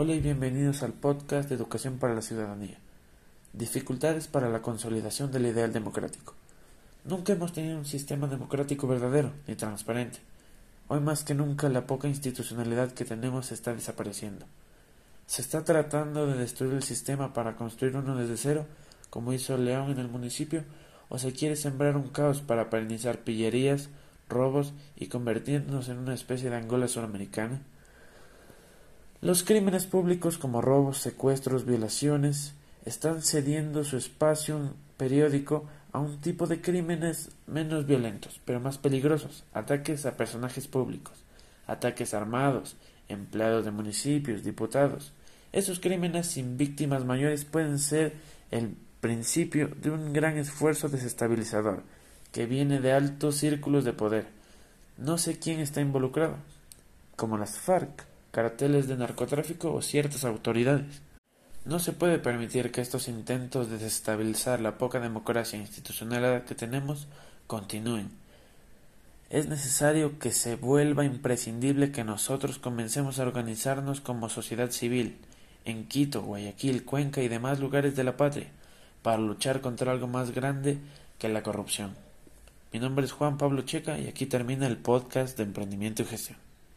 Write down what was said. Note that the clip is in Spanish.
Hola y bienvenidos al podcast de Educación para la Ciudadanía. Dificultades para la consolidación del ideal democrático. Nunca hemos tenido un sistema democrático verdadero ni transparente. Hoy más que nunca la poca institucionalidad que tenemos está desapareciendo. Se está tratando de destruir el sistema para construir uno desde cero, como hizo León en el municipio, o se quiere sembrar un caos para paralizar pillerías, robos y convertirnos en una especie de Angola suramericana. Los crímenes públicos como robos, secuestros, violaciones están cediendo su espacio periódico a un tipo de crímenes menos violentos, pero más peligrosos, ataques a personajes públicos, ataques armados, empleados de municipios, diputados. Esos crímenes sin víctimas mayores pueden ser el principio de un gran esfuerzo desestabilizador que viene de altos círculos de poder. No sé quién está involucrado, como las FARC, carteles de narcotráfico o ciertas autoridades. No se puede permitir que estos intentos de desestabilizar la poca democracia institucional que tenemos continúen. Es necesario que se vuelva imprescindible que nosotros comencemos a organizarnos como sociedad civil en Quito, Guayaquil, Cuenca y demás lugares de la patria para luchar contra algo más grande que la corrupción. Mi nombre es Juan Pablo Checa y aquí termina el podcast de Emprendimiento y Gestión.